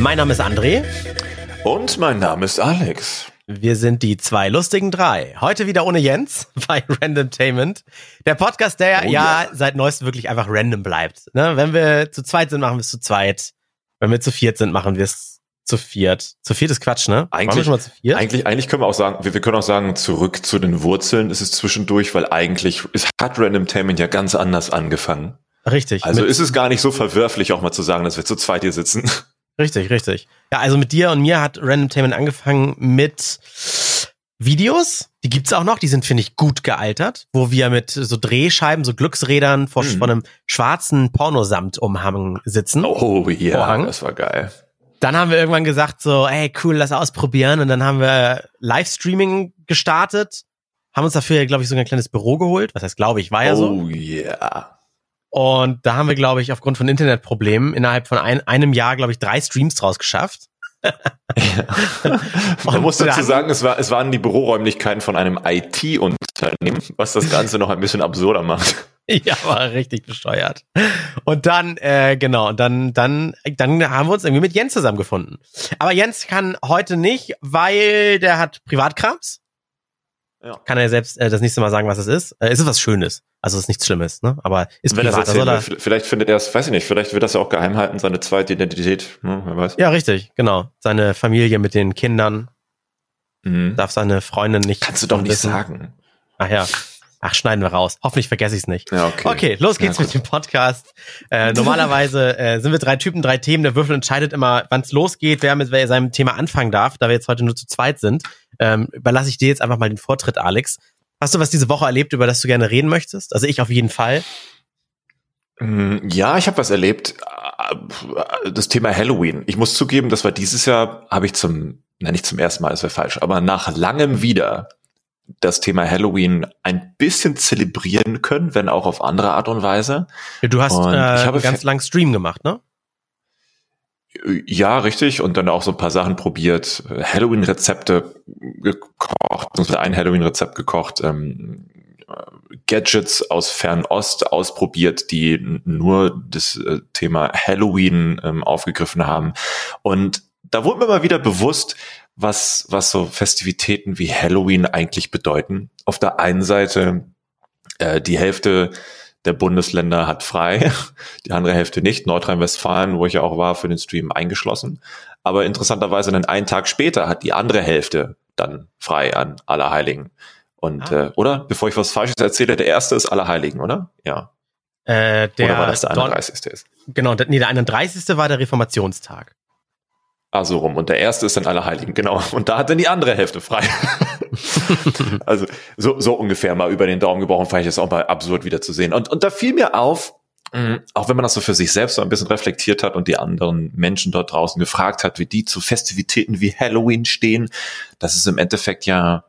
Mein Name ist André. Und mein Name ist Alex. Wir sind die zwei lustigen drei. Heute wieder ohne Jens bei Randomtainment. Der Podcast, der oh, ja, ja, seit neuestem wirklich einfach random bleibt. Ne? Wenn wir zu zweit sind, machen wir es zu zweit. Wenn wir zu viert sind, machen wir es zu viert. Zu viert ist Quatsch, ne? Eigentlich, schon mal zu viert? eigentlich, eigentlich können wir auch sagen, wir, wir können auch sagen, zurück zu den Wurzeln ist es zwischendurch, weil eigentlich es hat Randomtainment ja ganz anders angefangen. Richtig. Also ist es gar nicht so verwerflich, auch mal zu sagen, dass wir zu zweit hier sitzen. Richtig, richtig. Ja, also mit dir und mir hat Randomtainment angefangen mit Videos. Die gibt's auch noch, die sind, finde ich, gut gealtert, wo wir mit so Drehscheiben, so Glücksrädern vor, mhm. vor einem schwarzen Pornosamtumhang sitzen. Oh ja, Vorhang. das war geil. Dann haben wir irgendwann gesagt so, ey, cool, lass ausprobieren. Und dann haben wir Livestreaming gestartet, haben uns dafür, glaube ich, sogar ein kleines Büro geholt. Was heißt, glaube ich, war ja oh, so. Oh yeah. Und da haben wir, glaube ich, aufgrund von Internetproblemen innerhalb von ein, einem Jahr, glaube ich, drei Streams draus geschafft. Man muss dazu sagen, es, war, es waren die Büroräumlichkeiten von einem IT-Unternehmen, was das Ganze noch ein bisschen absurder macht. Ja, war richtig besteuert. Und dann, äh, genau, dann, dann, dann haben wir uns irgendwie mit Jens zusammengefunden. Aber Jens kann heute nicht, weil der hat Privatkrams. Ja. Kann er selbst äh, das nächste Mal sagen, was es ist. Äh, es ist was Schönes. Also es ist nichts Schlimmes, ne? Aber ist Wenn privat. Erzählen, also, vielleicht findet er es, weiß ich nicht, vielleicht wird das ja auch geheim halten, seine zweite Identität, ne? wer weiß. Ja, richtig, genau. Seine Familie mit den Kindern. Mhm. Darf seine Freundin nicht. Kannst du doch nicht wissen. sagen. Ach ja. Ach, schneiden wir raus. Hoffentlich vergesse ich es nicht. Ja, okay. okay, los geht's ja, mit dem Podcast. Äh, normalerweise äh, sind wir drei Typen, drei Themen. Der Würfel entscheidet immer, wann es losgeht, wer mit seinem Thema anfangen darf. Da wir jetzt heute nur zu zweit sind, ähm, überlasse ich dir jetzt einfach mal den Vortritt, Alex. Hast du was diese Woche erlebt, über das du gerne reden möchtest? Also ich auf jeden Fall. Mm, ja, ich habe was erlebt. Das Thema Halloween. Ich muss zugeben, das war dieses Jahr, habe ich zum, na nicht zum ersten Mal, das wäre falsch, aber nach langem wieder das Thema Halloween ein bisschen zelebrieren können, wenn auch auf andere Art und Weise. Ja, du hast äh, ich habe ganz lang Stream gemacht, ne? Ja, richtig. Und dann auch so ein paar Sachen probiert. Halloween-Rezepte gekocht, ein Halloween-Rezept gekocht, ähm, Gadgets aus Fernost ausprobiert, die nur das äh, Thema Halloween ähm, aufgegriffen haben. Und da wurde mir mal wieder bewusst, was, was so Festivitäten wie Halloween eigentlich bedeuten. Auf der einen Seite äh, die Hälfte der Bundesländer hat frei, die andere Hälfte nicht. Nordrhein-Westfalen, wo ich ja auch war, für den Stream eingeschlossen. Aber interessanterweise dann einen Tag später hat die andere Hälfte dann frei an Allerheiligen. Und ah. äh, oder bevor ich was Falsches erzähle, der erste ist Allerheiligen, oder? Ja. Äh, der oder war das der 31. ist? Genau, nee, der 31. war der Reformationstag. Ah, so rum. Und der erste ist dann Allerheiligen, genau. Und da hat dann die andere Hälfte frei. also so, so ungefähr mal über den Daumen gebrochen, fand ich das auch mal absurd wieder zu sehen. Und, und da fiel mir auf, mh, auch wenn man das so für sich selbst so ein bisschen reflektiert hat und die anderen Menschen dort draußen gefragt hat, wie die zu Festivitäten wie Halloween stehen, das ist im Endeffekt ja,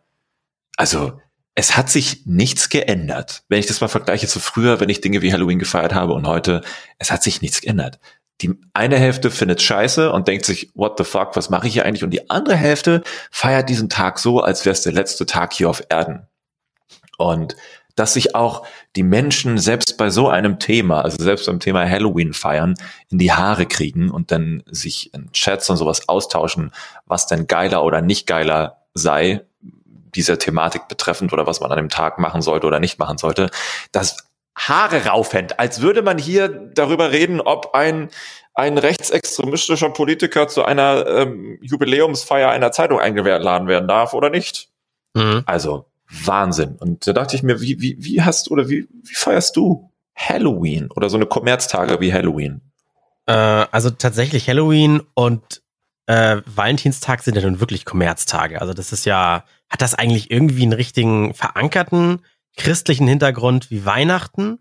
also es hat sich nichts geändert. Wenn ich das mal vergleiche zu früher, wenn ich Dinge wie Halloween gefeiert habe und heute, es hat sich nichts geändert. Die eine Hälfte findet scheiße und denkt sich, what the fuck, was mache ich hier eigentlich? Und die andere Hälfte feiert diesen Tag so, als wäre es der letzte Tag hier auf Erden. Und dass sich auch die Menschen selbst bei so einem Thema, also selbst beim Thema Halloween feiern, in die Haare kriegen und dann sich in Chats und sowas austauschen, was denn geiler oder nicht geiler sei, dieser Thematik betreffend oder was man an dem Tag machen sollte oder nicht machen sollte. Das Haare raufhängt, als würde man hier darüber reden, ob ein, ein rechtsextremistischer Politiker zu einer ähm, Jubiläumsfeier einer Zeitung eingeladen werden darf oder nicht. Mhm. Also Wahnsinn. Und da dachte ich mir, wie, wie, wie hast oder wie, wie feierst du Halloween oder so eine Kommerztage wie Halloween? Äh, also tatsächlich Halloween und äh, Valentinstag sind ja nun wirklich Kommerztage. Also das ist ja, hat das eigentlich irgendwie einen richtigen verankerten christlichen Hintergrund wie Weihnachten,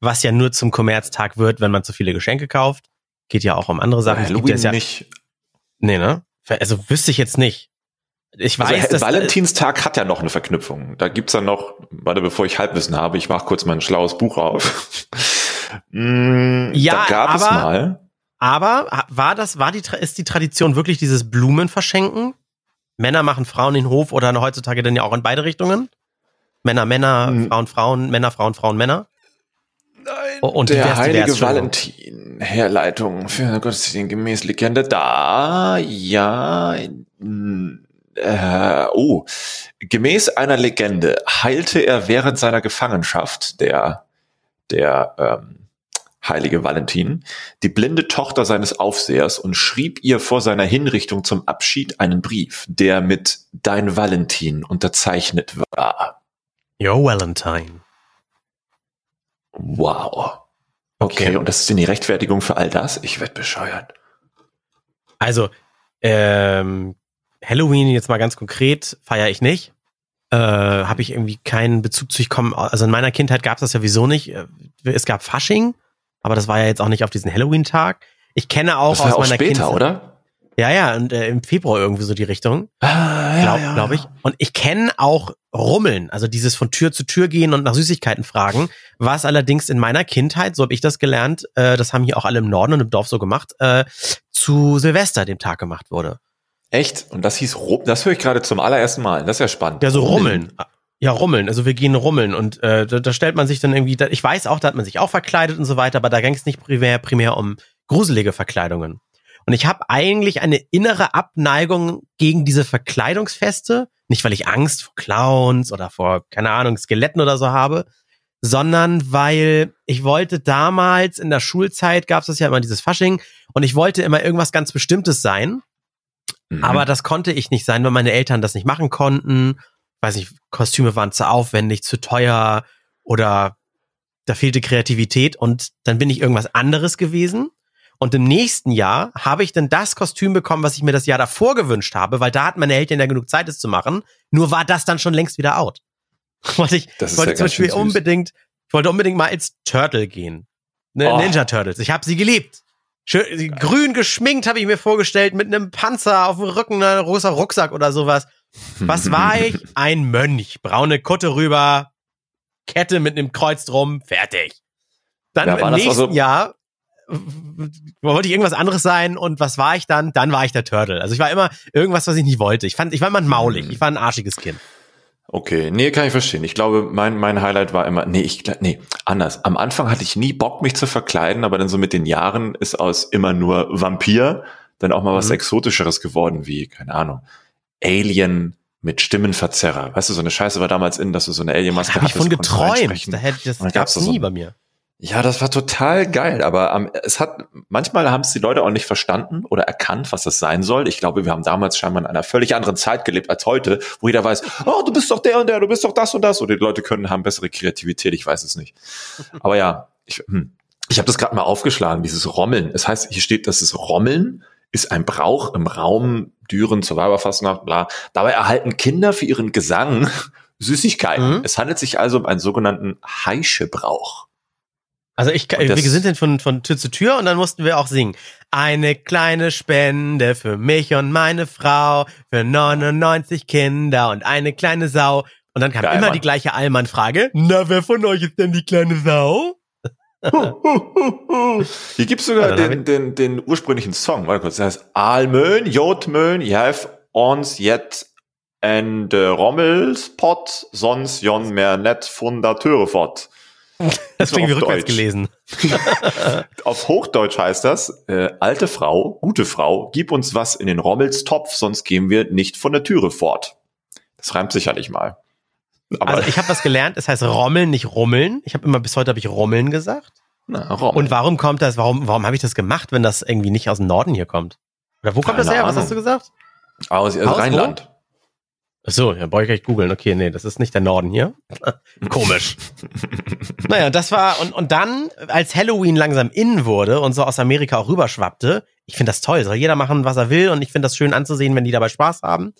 was ja nur zum Kommerztag wird, wenn man zu viele Geschenke kauft. Geht ja auch um andere Sachen. Halloween ja, nicht. Nee, ne? Also wüsste ich jetzt nicht. Ich also weiß, also, Valentinstag hat ja noch eine Verknüpfung. Da gibt's dann noch, warte, bevor ich Halbwissen habe, ich mache kurz mal ein schlaues Buch auf. mm, ja, da gab aber, es mal. Aber war das, war die, ist die Tradition wirklich dieses Blumenverschenken? Männer machen Frauen in den Hof oder heutzutage dann ja auch in beide Richtungen? Männer, Männer, hm. Frauen, Frauen, Männer, Frauen, Frauen, Männer? Nein, und der divers, heilige divers, Valentin, Herleitung für Gottesdienst gemäß Legende, da, ja, äh, oh, gemäß einer Legende heilte er während seiner Gefangenschaft, der, der, ähm, heilige Valentin, die blinde Tochter seines Aufsehers und schrieb ihr vor seiner Hinrichtung zum Abschied einen Brief, der mit Dein Valentin unterzeichnet war. Yo, Valentine. Wow. Okay, Okay. und das ist denn die Rechtfertigung für all das? Ich werd bescheuert. Also, ähm, Halloween jetzt mal ganz konkret feiere ich nicht. Äh, Habe ich irgendwie keinen Bezug zu. Ich komme, also in meiner Kindheit gab es das ja sowieso nicht. Äh, Es gab Fasching, aber das war ja jetzt auch nicht auf diesen Halloween-Tag. Ich kenne auch Das war aus auch meiner später, Kindheit. oder? Ja, ja, und äh, im Februar irgendwie so die Richtung. Ah, glaube glaub ich. Und ich kenne auch Rummeln, also dieses von Tür zu Tür gehen und nach Süßigkeiten fragen, was allerdings in meiner Kindheit, so habe ich das gelernt, äh, das haben hier auch alle im Norden und im Dorf so gemacht, äh, zu Silvester, dem Tag gemacht wurde. Echt? Und das hieß Rum. Das höre ich gerade zum allerersten Mal. Das ist ja spannend. Ja, so rummeln. Ja, rummeln. Also wir gehen rummeln und äh, da, da stellt man sich dann irgendwie, da, ich weiß auch, da hat man sich auch verkleidet und so weiter, aber da ging es nicht primär, primär um gruselige Verkleidungen. Und ich habe eigentlich eine innere Abneigung gegen diese Verkleidungsfeste, nicht weil ich Angst vor Clowns oder vor, keine Ahnung, Skeletten oder so habe, sondern weil ich wollte damals in der Schulzeit gab es das ja immer dieses Fasching und ich wollte immer irgendwas ganz Bestimmtes sein. Mhm. Aber das konnte ich nicht sein, weil meine Eltern das nicht machen konnten. Weiß nicht, Kostüme waren zu aufwendig, zu teuer oder da fehlte Kreativität und dann bin ich irgendwas anderes gewesen. Und im nächsten Jahr habe ich dann das Kostüm bekommen, was ich mir das Jahr davor gewünscht habe, weil da hatten meine Eltern ja genug Zeit, es zu machen. Nur war das dann schon längst wieder out. wollte ich Das wollte ja zum Beispiel unbedingt, ich wollte unbedingt mal als Turtle gehen. Ne, Oh. Ninja Turtles. Ich habe sie geliebt. Schön, grün geschminkt habe ich mir vorgestellt, mit einem Panzer auf dem Rücken, ein großer Rucksack oder sowas. Was war ich? Ein Mönch. Braune Kutte rüber, Kette mit einem Kreuz drum, fertig. Dann Ja, im nächsten also- Jahr wollte ich irgendwas anderes sein und was war ich dann? Dann war ich der Turtle. Also ich war immer irgendwas, was ich nicht wollte. Ich fand, ich war immer maulig. Hm. Ich war ein arschiges Kind. Okay, nee, kann ich verstehen. Ich glaube, mein, mein Highlight war immer, nee, ich, nee, anders. Am Anfang hatte ich nie Bock, mich zu verkleiden, aber dann so mit den Jahren ist aus immer nur Vampir dann auch mal was Mhm. Exotischeres geworden, wie, keine Ahnung, Alien mit Stimmenverzerrer. Weißt du, so eine Scheiße war damals in, dass du so eine Alien-Maske Habe ich von geträumt. Da hätte das gab's gab's nie so- bei mir. Ja, das war total geil, aber ähm, es hat manchmal haben es die Leute auch nicht verstanden oder erkannt, was das sein soll. Ich glaube, wir haben damals scheinbar in einer völlig anderen Zeit gelebt als heute, wo jeder weiß, oh, du bist doch der und der, du bist doch das und das. Oder die Leute können haben bessere Kreativität, ich weiß es nicht. Aber ja, ich, hm, ich habe das gerade mal aufgeschlagen, dieses Rommeln. Es heißt, hier steht, dass es Rommeln ist ein Brauch im Raum Düren zur Weiberfastnacht, bla. Dabei erhalten Kinder für ihren Gesang Süßigkeiten. Mhm. Es handelt sich also um einen sogenannten Heischebrauch. Also ich, wir sind dann von, von Tür zu Tür und dann mussten wir auch singen. Eine kleine Spende für mich und meine Frau, für 99 Kinder und eine kleine Sau. Und dann kam Geil, immer Mann. die gleiche Allmann-Frage. Na, wer von euch ist denn die kleine Sau? Hier gibt's sogar den, den, den ursprünglichen Song. Warte kurz. Das heißt, Almön, Jotmön, Jeff, ons jet en de Rommelspot, sonst jon mehr net Fundateure fort. Auf rückwärts Deutsch. gelesen. Auf Hochdeutsch heißt das, äh, alte Frau, gute Frau, gib uns was in den Rommelstopf, sonst gehen wir nicht von der Türe fort. Das reimt sicherlich mal. Aber Also ich habe was gelernt, es heißt Rommeln, nicht Rummeln. Ich habe immer bis heute habe ich Rommeln gesagt. na, Rommel. Und warum kommt das, warum, warum habe ich das gemacht, wenn das irgendwie nicht aus dem Norden hier kommt? Oder wo kommt Keine das her? Was Ahnung. hast du gesagt? aus, aus Aus wo? So, ja, brauche ich gleich googeln. Okay, nee, das ist nicht der Norden hier. Komisch. naja, das war, und, und dann, als Halloween langsam in wurde und so aus Amerika auch rüberschwappte, ich finde das toll, soll jeder machen, was er will und ich finde das schön anzusehen, wenn die dabei Spaß haben.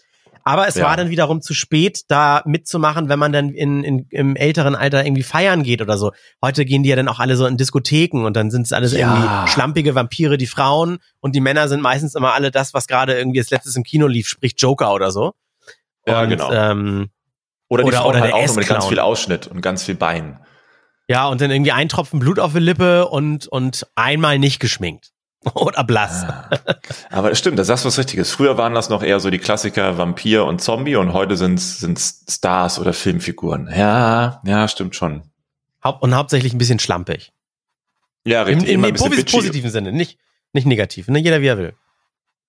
Aber es Ja. war dann wiederum zu spät, da mitzumachen, wenn man dann in, in, im älteren Alter irgendwie feiern geht oder so. Heute gehen die ja dann auch alle so in Diskotheken und dann sind es alles Ja. irgendwie schlampige Vampire, die Frauen und die Männer sind meistens immer alle das, was gerade irgendwie als letztes im Kino lief, sprich Joker oder so. Ja, Und, genau. Ähm, Oder die oder- Frauen oder halt der auch nur mit ganz viel Ausschnitt und ganz viel Bein. ja, und dann irgendwie ein Tropfen Blut auf die Lippe und, und einmal nicht geschminkt. Oder blass. Ah. Aber es stimmt, da sagst du was Richtiges. Früher waren das noch eher so die Klassiker Vampir und Zombie und heute sind es Stars oder Filmfiguren. Ja, ja, stimmt schon. Haupt und hauptsächlich ein bisschen schlampig. Ja, richtig. Im, im bitchy. positiven Sinne, nicht, nicht negativ. Ne? Jeder wie er will.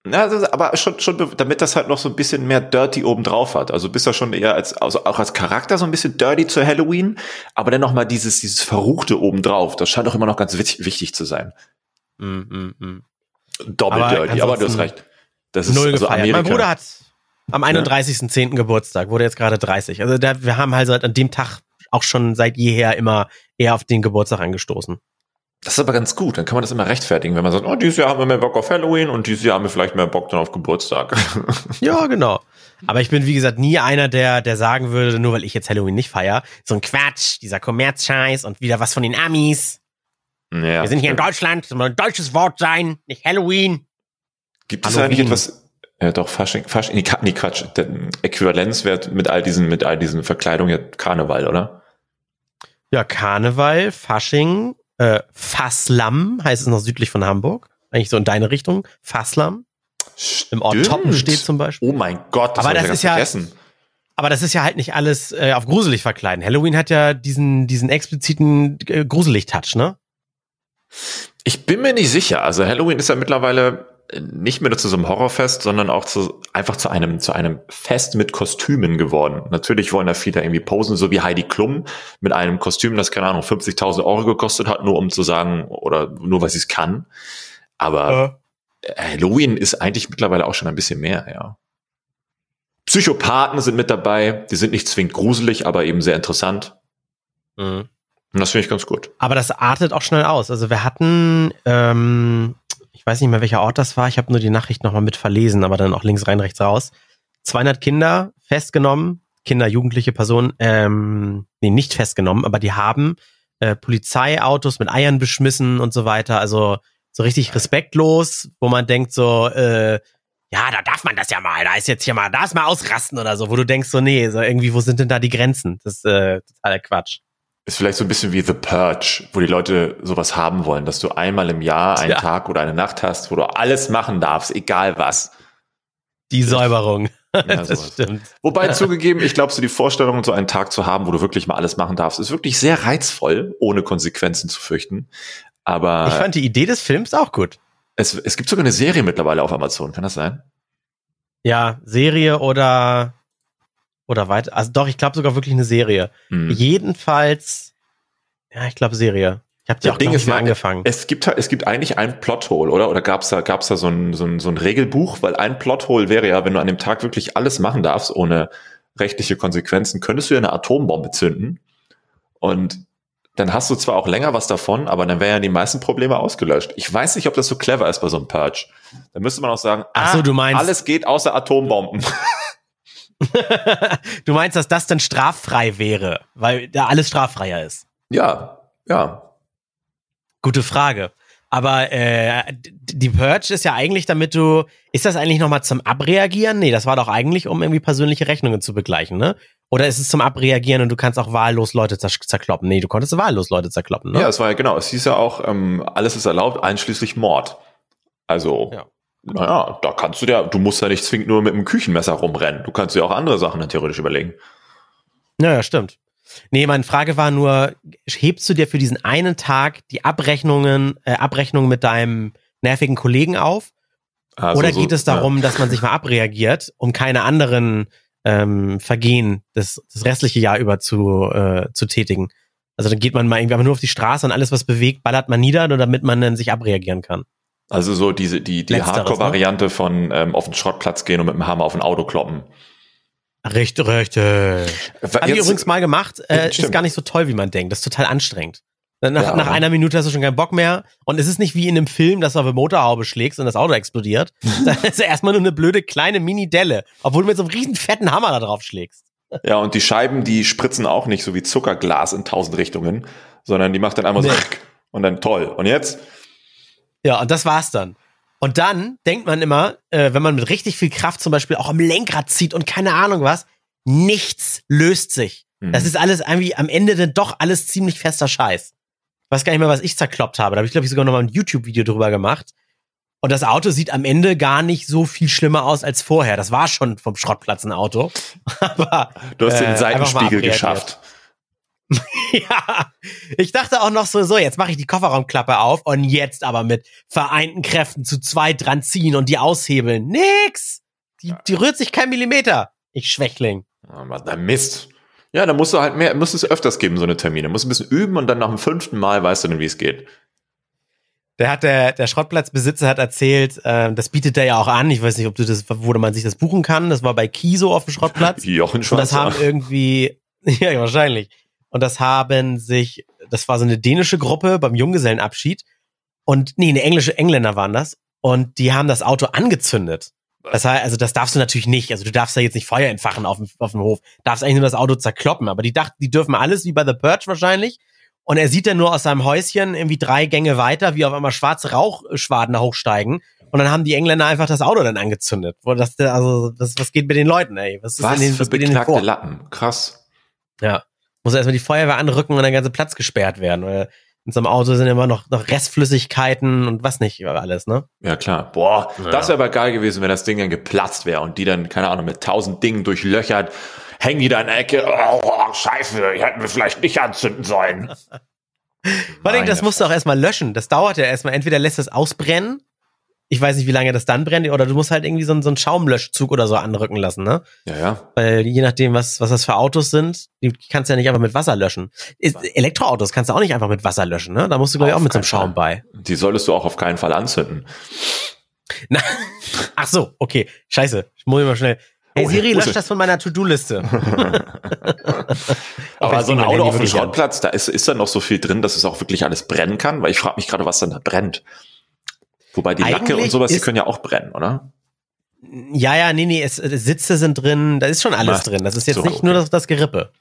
Ja, das ist aber schon, schon, damit das halt noch so ein bisschen mehr Dirty obendrauf hat. Also bist du schon eher als, also auch als Charakter so ein bisschen Dirty zu Halloween, aber dann noch mal dieses, dieses Verruchte obendrauf. Das scheint auch immer noch ganz wichtig, wichtig zu sein. Mm, mm, mm. Doppel Aber Dirty, aber du hast recht. Das ist Null also gefeiert. Amerika. Mein Bruder hat am 31.10. Geburtstag, wurde jetzt gerade 30. Also da, wir haben halt seit an dem Tag auch schon seit jeher immer eher auf den Geburtstag angestoßen. Das ist aber ganz gut. Dann kann man das immer rechtfertigen, wenn man sagt, oh, dieses Jahr haben wir mehr Bock auf Halloween und dieses Jahr haben wir vielleicht mehr Bock dann auf Geburtstag. Ja, genau. Aber ich bin, wie gesagt, nie einer, der, der sagen würde, nur weil ich jetzt Halloween nicht feier, so ein Quatsch, dieser Kommerzscheiß und wieder was von den Amis. ja, Wir sind hier in Deutschland, soll ein deutsches Wort sein, nicht Halloween. Gibt es Halloween. eigentlich etwas, ja doch, Fasching, Fasching, nee, nee, Quatsch, der Äquivalenzwert mit all diesen, mit all diesen Verkleidungen, ja, Karneval, oder? Ja, Karneval, Fasching, äh, Fasslam heißt es noch südlich von Hamburg. Eigentlich so in deine Richtung. Fasslam. Im Ort Stimmt. Toppenstedt zum Beispiel. Oh mein Gott, Aber hab ich das ist ja- vergessen. Aber das ist ja halt nicht alles äh, auf gruselig verkleiden. Halloween hat ja diesen, diesen expliziten äh, Gruselig-Touch, ne? Ich bin mir nicht sicher. Also Halloween ist ja mittlerweile nicht mehr nur zu so einem Horrorfest, sondern auch zu, einfach zu einem, zu einem Fest mit Kostümen geworden. Natürlich wollen da viele irgendwie posen, so wie Heidi Klum mit einem Kostüm, das keine Ahnung, 50.000 Euro gekostet hat, nur um zu sagen, oder nur weil sie es kann. Aber Halloween ist eigentlich mittlerweile auch schon ein bisschen mehr, ja. Psychopathen sind mit dabei, die sind nicht zwingend gruselig, aber eben sehr interessant. Mhm. Und das finde ich ganz gut. Aber das artet auch schnell aus. Also wir hatten, ähm, ich weiß nicht mehr, welcher Ort das war. Ich habe nur die Nachricht nochmal mit verlesen, aber dann auch links rein, rechts raus. 200 Kinder festgenommen, Kinder, jugendliche Personen, ähm, nee, nicht festgenommen, aber die haben äh, Polizeiautos mit Eiern beschmissen und so weiter. Also so richtig respektlos, wo man denkt so, äh, ja, da darf man das ja mal, da ist jetzt hier mal, da ist mal ausrasten oder so, wo du denkst so, nee, so irgendwie, wo sind denn da die Grenzen? Das ist äh, totaler Quatsch. Ist vielleicht so ein bisschen wie The Purge, wo die Leute sowas haben wollen, dass du einmal im Jahr einen Ja. Tag oder eine Nacht hast, wo du alles machen darfst, egal was. Die Säuberung. Ja, das stimmt. Wobei zugegeben, ich glaube, so die Vorstellung, so einen Tag zu haben, wo du wirklich mal alles machen darfst, ist wirklich sehr reizvoll, ohne Konsequenzen zu fürchten. Aber Ich fand die Idee des Films auch gut. es, es gibt sogar eine Serie mittlerweile auf Amazon, kann das sein? Ja, Serie oder oder weiter. Also doch, ich glaube sogar wirklich eine Serie. Hm. Jedenfalls, ja, ich glaube Serie. Ich habe die Das auch Ding ist mal angefangen. Es gibt es gibt eigentlich ein Plothole, oder? Oder gab's da gab's da so ein, so ein so ein Regelbuch, weil ein Plothole wäre ja, wenn du an dem Tag wirklich alles machen darfst ohne rechtliche Konsequenzen, könntest du ja eine Atombombe zünden und dann hast du zwar auch länger was davon, aber dann wären ja die meisten Probleme ausgelöscht. Ich weiß nicht, ob das so clever ist bei so einem Purge. Da müsste man auch sagen, Ach so, ah, du meinst- alles geht außer Atombomben. du meinst, dass das dann straffrei wäre, weil da alles straffreier ist. ja, ja. Gute Frage. Aber äh, die Purge ist ja eigentlich, damit du. Ist das eigentlich nochmal zum Abreagieren? Nee, das war doch eigentlich, um irgendwie persönliche Rechnungen zu begleichen, ne? Oder ist es zum Abreagieren und du kannst auch wahllos Leute zer zerkloppen? Nee, du konntest wahllos Leute zerkloppen, ne? Ja, es war ja genau. Es hieß ja auch, ähm, alles ist erlaubt, einschließlich Mord. Also, Ja. Naja, da kannst du dir, du musst ja nicht zwingend nur mit einem Küchenmesser rumrennen. Du kannst dir auch andere Sachen dann theoretisch überlegen. Ja, ja, stimmt. Nee, meine Frage war nur, hebst du dir für diesen einen Tag die Abrechnungen, äh, Abrechnungen mit deinem nervigen Kollegen auf? Also Oder so- geht es darum, dass man sich mal abreagiert, um keine anderen ähm, Vergehen das, das restliche Jahr über zu, äh, zu tätigen? Also dann geht man mal irgendwie aber nur auf die Straße und alles, was bewegt, ballert man nieder, nur damit man dann sich abreagieren kann. Ja, also so diese, die, die ne? Hardcore-Variante von ähm, auf den Schrottplatz gehen und mit dem Hammer auf ein Auto kloppen. Richtig, richtig. Habe ich übrigens mal gemacht. Äh, ist gar nicht so toll, wie man denkt. Das ist total anstrengend. Nach, Ja, nach einer Minute hast du schon keinen Bock mehr. Und es ist nicht wie in einem Film, dass du auf eine Motorhaube schlägst und das Auto explodiert. das ist erstmal nur eine blöde kleine Mini-Delle. Obwohl du mit so einem riesen fetten Hammer da drauf schlägst. Ja, und die Scheiben, die spritzen auch nicht so wie Zuckerglas in tausend Richtungen, sondern die macht dann einmal so Nee. und dann toll. Und jetzt? Ja, und das war's dann. Und dann denkt man immer, äh, wenn man mit richtig viel Kraft zum Beispiel auch am Lenkrad zieht und keine Ahnung was, nichts löst sich. Mhm. Das ist alles irgendwie am Ende dann doch alles ziemlich fester Scheiß. Ich weiß gar nicht mehr, was ich zerkloppt habe. Da habe ich, glaube ich, sogar noch mal ein YouTube-Video drüber gemacht. Und das Auto sieht am Ende gar nicht so viel schlimmer aus als vorher. Das war schon vom Schrottplatz ein Auto. Aber Du hast Äh, den mal Seitenspiegel geschafft. ja, ich dachte auch noch so, so, jetzt mache ich die Kofferraumklappe auf und jetzt aber mit vereinten Kräften zu zweit dran ziehen und die aushebeln. Nix! Die, die rührt sich kein Millimeter. Ich Schwächling. Aber da Mist. Ja, da musst du halt mehr, musst es öfters geben, so eine Termine. Musst ein bisschen üben und dann nach dem fünften Mal weißt du dann, wie es geht. Der hat der, der Schrottplatzbesitzer hat erzählt, äh, das bietet er ja auch an. Ich weiß nicht, ob du das, wo man sich das buchen kann. Das war bei Kiso auf dem Schrottplatz. Jochen Und das haben irgendwie, ja, wahrscheinlich. Und das haben sich, das war so eine dänische Gruppe beim Junggesellenabschied. Und nee, eine englische Engländer waren das. Und die haben das Auto angezündet. Das heißt, also das darfst du natürlich nicht. Also du darfst da jetzt nicht Feuer entfachen auf dem, auf dem Hof. Darfst eigentlich nur das Auto zerkloppen. Aber die dachten, die dürfen alles wie bei The Purge wahrscheinlich. Und er sieht dann nur aus seinem Häuschen irgendwie drei Gänge weiter, wie auf einmal schwarze Rauchschwaden hochsteigen. Und dann haben die Engländer einfach das Auto dann angezündet. Wo das, also, das, was geht mit den Leuten, ey? Was, ist was den, was für beknackte Lappen? Krass. Ja. Muss erstmal die Feuerwehr anrücken und der ganze Platz gesperrt werden. Weil in so einem Auto sind immer noch, noch Restflüssigkeiten und was nicht alles, ne? Ja, klar. Boah, ja. das wäre aber geil gewesen, wenn das Ding dann geplatzt wäre und die dann, keine Ahnung, mit tausend Dingen durchlöchert hängen die da in der Ecke. Oh, oh scheiße, hätten wir vielleicht nicht anzünden sollen. Vor allem, das musst du auch erstmal löschen. Das dauert ja erstmal. Entweder lässt es ausbrennen. Ich weiß nicht, wie lange das dann brennt. Oder du musst halt irgendwie so, so einen Schaumlöschzug oder so anrücken lassen, ne? Ja, ja. Weil je nachdem, was, was das für Autos sind, die kannst du ja nicht einfach mit Wasser löschen. Elektroautos kannst du auch nicht einfach mit Wasser löschen, ne? Da musst du, glaube ich, auch mit so einem Schaum bei. Die solltest du auch auf keinen Fall anzünden. Na, ach so, okay. Scheiße. Ich muss mal schnell. Hey oh, Siri, lösch das von meiner To-Do-Liste. Aber so ein Auto auf dem Schrottplatz, da ist, ist da noch so viel drin, dass es auch wirklich alles brennen kann, weil ich frage mich gerade, was dann da brennt. Wobei die Lacke und sowas, die können ja auch brennen, oder? Ja, ja, nee, nee, es, Sitze sind drin, da ist schon alles Na, drin. Das ist jetzt so, nicht okay. nur das, das Gerippe.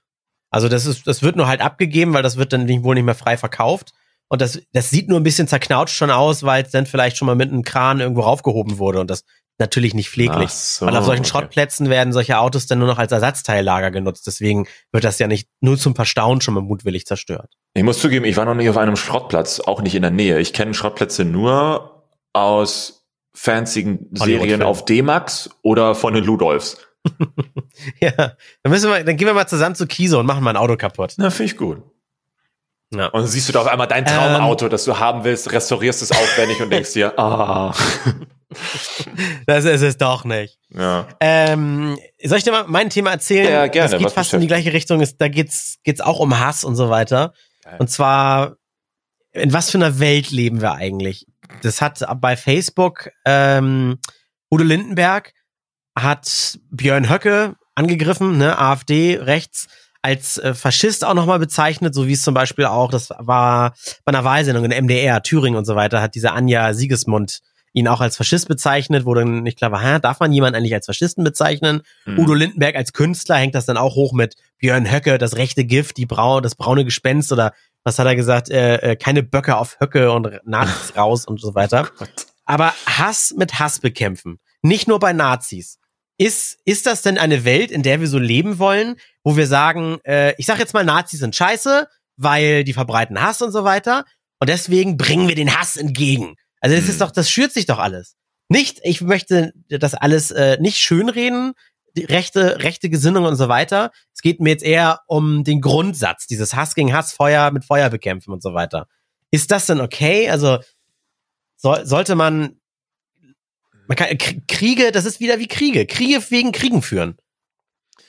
Also das ist, das wird nur halt abgegeben, weil das wird dann wohl nicht mehr frei verkauft. Und das, das sieht nur ein bisschen zerknautscht schon aus, weil es dann vielleicht schon mal mit einem Kran irgendwo raufgehoben wurde. Und das natürlich nicht pfleglich. So, Weil auf solchen okay. Schrottplätzen werden solche Autos dann nur noch als Ersatzteillager genutzt. Deswegen wird das ja nicht nur zum Verstauen schon mal mutwillig zerstört. Ich muss zugeben, ich war noch nie auf einem Schrottplatz, auch nicht in der Nähe. Ich kenne Schrottplätze nur aus fancyen Serien auf D-Max oder von den Ludolfs. ja, dann müssen wir, dann gehen wir mal zusammen zu Kiso und machen mal ein Auto kaputt. Na, finde ich gut. Ja. Und dann siehst du da auf einmal dein Traumauto, ähm, das du haben willst, restaurierst es aufwendig und denkst dir, ah. das ist es doch nicht. Ja. Ähm, soll ich dir mal mein Thema erzählen? Ja, gerne. Das geht Was fast in die gleiche Richtung. Da geht's, geht's auch um Hass und so weiter. Geil. Und zwar, in was für einer Welt leben wir eigentlich? Das hat bei Facebook ähm, Udo Lindenberg hat Björn Höcke angegriffen, ne, AfD rechts, als äh, Faschist auch nochmal bezeichnet, so wie es zum Beispiel auch, das war bei einer Wahlsendung in MDR, Thüringen und so weiter, hat diese Anja Siegesmund ihn auch als Faschist bezeichnet, wo dann nicht klar war, hä, darf man jemanden eigentlich als Faschisten bezeichnen? Mhm. Udo Lindenberg als Künstler hängt das dann auch hoch mit Björn Höcke, das rechte Gift, die Brau, das braune Gespenst oder was hat er gesagt, äh, äh, keine Böcke auf Höcke und nachts raus und so weiter. Oh Aber Hass mit Hass bekämpfen, nicht nur bei Nazis. Ist, ist das denn eine Welt, in der wir so leben wollen, wo wir sagen, äh, ich sag jetzt mal, Nazis sind scheiße, weil die verbreiten Hass und so weiter. Und deswegen bringen wir den Hass entgegen. Also das ist hm. doch, das schürt sich doch alles. Nicht, ich möchte das alles äh, nicht schönreden, die rechte, rechte Gesinnung und so weiter. Es geht mir jetzt eher um den Grundsatz, dieses Hass gegen Hass, Feuer mit Feuer bekämpfen und so weiter. Ist das denn okay? Also so, sollte man, man kann, Kriege, das ist wieder wie Kriege. Kriege wegen Kriegen führen.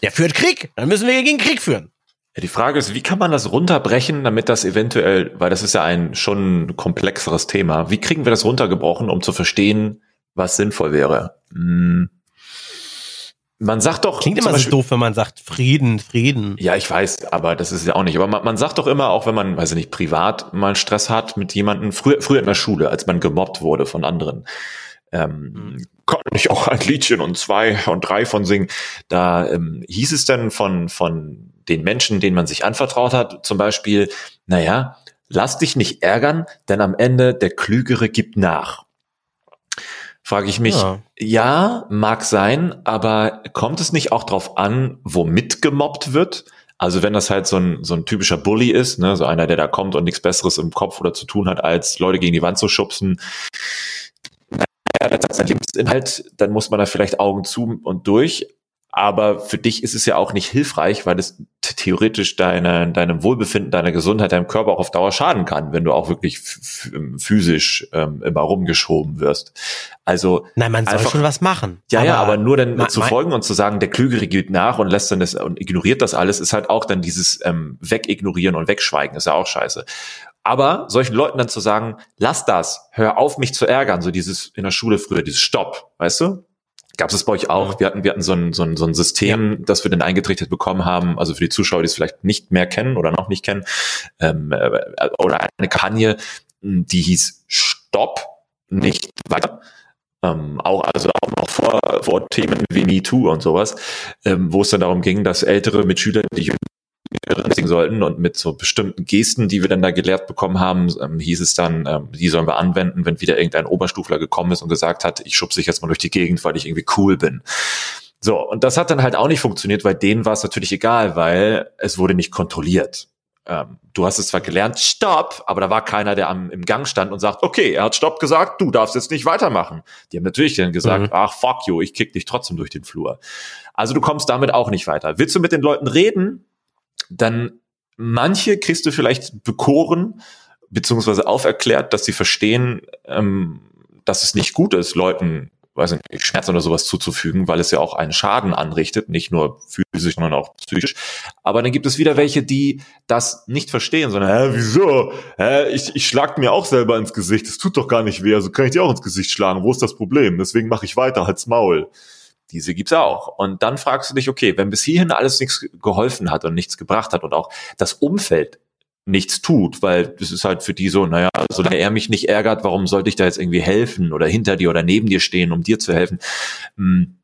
Der führt Krieg, dann müssen wir gegen Krieg führen. Ja, die Frage ist, wie kann man das runterbrechen, damit das eventuell, weil das ist ja ein schon komplexeres Thema, wie kriegen wir das runtergebrochen, um zu verstehen, was sinnvoll wäre? Hm. Man sagt doch. Klingt immer Beispiel, so doof, wenn man sagt Frieden, Frieden. Ja, ich weiß, aber das ist ja auch nicht. Aber man, man sagt doch immer, auch wenn man, weiß ich nicht, privat mal Stress hat mit jemandem, früher, früher in der Schule, als man gemobbt wurde von anderen, ähm, mhm. kann ich auch ein Liedchen und zwei und drei von singen. Da ähm, hieß es dann von, von den Menschen, denen man sich anvertraut hat, zum Beispiel, naja, lass dich nicht ärgern, denn am Ende der Klügere gibt nach. Frage ich mich, ja. ja, mag sein, aber kommt es nicht auch drauf an, womit gemobbt wird? Also wenn das halt so ein, so ein typischer Bully ist, ne, so einer, der da kommt und nichts Besseres im Kopf oder zu tun hat, als Leute gegen die Wand zu schubsen, naja, das ist sein Lebensinhalt, dann muss man da vielleicht Augen zu und durch. Aber für dich ist es ja auch nicht hilfreich, weil es theoretisch deine, deinem Wohlbefinden, deiner Gesundheit, deinem Körper auch auf Dauer schaden kann, wenn du auch wirklich physisch ähm, immer rumgeschoben wirst. Also nein, man soll einfach, schon was machen. Ja, aber, ja, aber nur dann zu folgen und zu sagen, der Klügere geht nach und lässt dann das und ignoriert das alles, ist halt auch dann dieses ähm, Wegignorieren und Wegschweigen, ist ja auch scheiße. Aber solchen Leuten dann zu sagen, lass das, hör auf, mich zu ärgern, so dieses in der Schule früher, dieses Stopp, weißt du? Gab es bei euch auch? Wir hatten, wir hatten so ein, so ein, so ein System, ja. das wir dann eingetrichtert bekommen haben, also für die Zuschauer, die es vielleicht nicht mehr kennen oder noch nicht kennen, ähm, äh, oder eine Kampagne, die hieß Stopp, nicht weiter. Ähm, auch, also auch noch vor, vor Themen wie MeToo und sowas, ähm, wo es dann darum ging, dass ältere Mitschüler, die berücksichtigen sollten und mit so bestimmten Gesten, die wir dann da gelehrt bekommen haben, ähm, hieß es dann, ähm, die sollen wir anwenden, wenn wieder irgendein Oberstufler gekommen ist und gesagt hat, ich schubse dich jetzt mal durch die Gegend, weil ich irgendwie cool bin. So, und das hat dann halt auch nicht funktioniert, weil denen war es natürlich egal, weil es wurde nicht kontrolliert. Ähm, du hast es zwar gelernt, Stopp, aber da war keiner, der am, im Gang stand und sagt, okay, er hat Stopp gesagt, du darfst jetzt nicht weitermachen. Die haben natürlich dann gesagt, mhm. ach fuck you, ich kick dich trotzdem durch den Flur. Also du kommst damit auch nicht weiter. Willst du mit den Leuten reden? Dann manche kriegst du vielleicht bekoren, beziehungsweise auferklärt, dass sie verstehen, ähm, dass es nicht gut ist, Leuten weiß nicht, Schmerzen oder sowas zuzufügen, weil es ja auch einen Schaden anrichtet, nicht nur physisch, sondern auch psychisch. Aber dann gibt es wieder welche, die das nicht verstehen, sondern, hä, wieso? Hä, ich, ich schlag mir auch selber ins Gesicht, es tut doch gar nicht weh, also kann ich dir auch ins Gesicht schlagen, wo ist das Problem? Deswegen mache ich weiter, halt's Maul. Diese gibt's auch. Und dann fragst du dich, okay, wenn bis hierhin alles nichts geholfen hat und nichts gebracht hat und auch das Umfeld nichts tut, weil es ist halt für die so, naja, solange er mich nicht ärgert, warum sollte ich da jetzt irgendwie helfen oder hinter dir oder neben dir stehen, um dir zu helfen? Hm,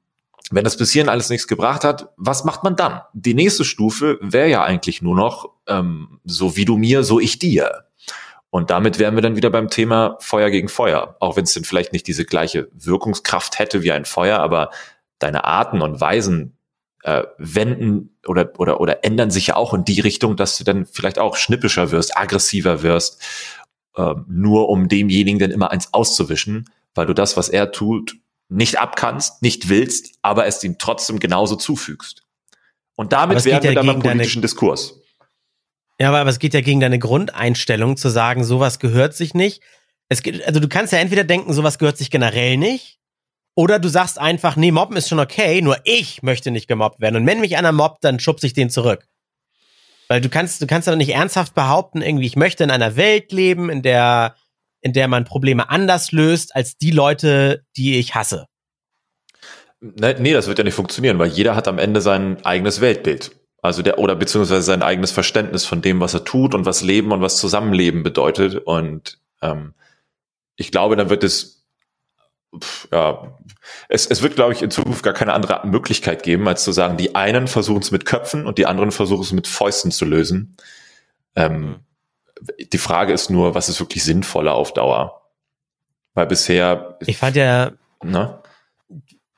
wenn das bis hierhin alles nichts gebracht hat, was macht man dann? Die nächste Stufe wäre ja eigentlich nur noch, ähm, so wie du mir, so ich dir. Und damit wären wir dann wieder beim Thema Feuer gegen Feuer. Auch wenn es dann vielleicht nicht diese gleiche Wirkungskraft hätte wie ein Feuer, aber deine Arten und Weisen äh, wenden oder, oder, oder ändern sich ja auch in die Richtung, dass du dann vielleicht auch schnippischer wirst, aggressiver wirst, äh, nur um demjenigen dann immer eins auszuwischen, weil du das, was er tut, nicht abkannst, nicht willst, aber es ihm trotzdem genauso zufügst. Und damit werden ja wir dann beim politischen deine, Diskurs. Ja, aber, aber es geht ja gegen deine Grundeinstellung zu sagen, sowas gehört sich nicht. Es geht, also du kannst ja entweder denken, sowas gehört sich generell nicht, oder du sagst einfach, nee, mobben ist schon okay, nur ich möchte nicht gemobbt werden. Und wenn mich einer mobbt, dann schubse ich den zurück. Weil du kannst, du kannst aber nicht ernsthaft behaupten, irgendwie, ich möchte in einer Welt leben, in der, in der man Probleme anders löst als die Leute, die ich hasse. Nee, nee, das wird ja nicht funktionieren, weil jeder hat am Ende sein eigenes Weltbild. Also der, oder beziehungsweise sein eigenes Verständnis von dem, was er tut und was Leben und was Zusammenleben bedeutet. Und ähm, ich glaube, dann wird es ja, es, es wird, glaube ich, in Zukunft gar keine andere Möglichkeit geben, als zu sagen, die einen versuchen es mit Köpfen und die anderen versuchen es mit Fäusten zu lösen. Ähm, die Frage ist nur, was ist wirklich sinnvoller auf Dauer? Weil bisher. Ich fand ja. Ne?